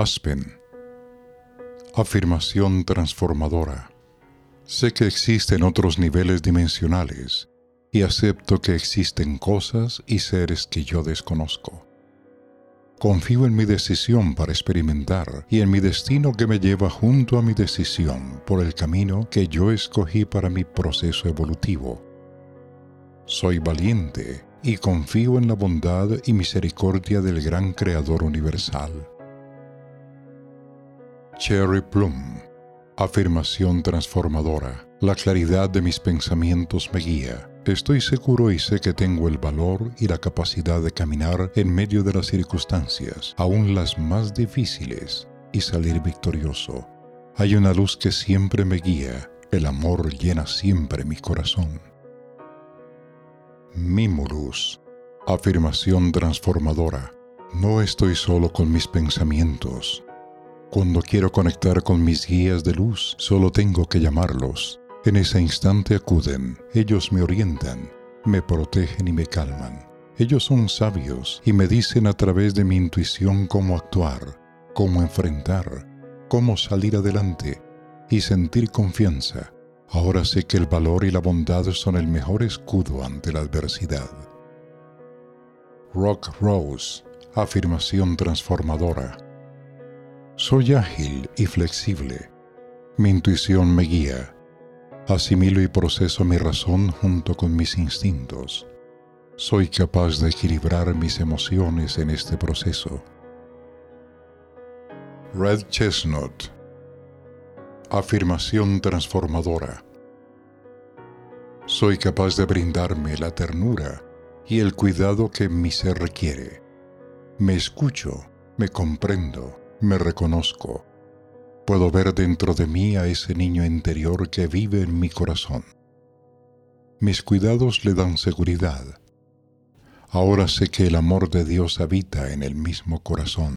Aspen. Afirmación transformadora. Sé que existen otros niveles dimensionales y acepto que existen cosas y seres que yo desconozco. Confío en mi decisión para experimentar y en mi destino que me lleva junto a mi decisión por el camino que yo escogí para mi proceso evolutivo. Soy valiente y confío en la bondad y misericordia del gran Creador universal. Cherry Plum. Afirmación transformadora. La claridad de mis pensamientos me guía. Estoy seguro y sé que tengo el valor y la capacidad de caminar en medio de las circunstancias, aun las más difíciles, y salir victorioso. Hay una luz que siempre me guía. El amor llena siempre mi corazón. Mimulus. Afirmación transformadora. No estoy solo con mis pensamientos. Cuando quiero conectar con mis guías de luz, solo tengo que llamarlos. En ese instante acuden, ellos me orientan, me protegen y me calman. Ellos son sabios y me dicen a través de mi intuición cómo actuar, cómo enfrentar, cómo salir adelante y sentir confianza. Ahora sé que el valor y la bondad son el mejor escudo ante la adversidad. Rock Rose, afirmación transformadora. Soy ágil y flexible. Mi intuición me guía. Asimilo y proceso mi razón junto con mis instintos. Soy capaz de equilibrar mis emociones en este proceso. Red Chestnut. Afirmación transformadora. Soy capaz de brindarme la ternura y el cuidado que mi ser requiere. Me escucho, me comprendo me reconozco. Puedo ver dentro de mí a ese niño interior que vive en mi corazón. Mis cuidados le dan seguridad. Ahora sé que el amor de Dios habita en el mismo corazón.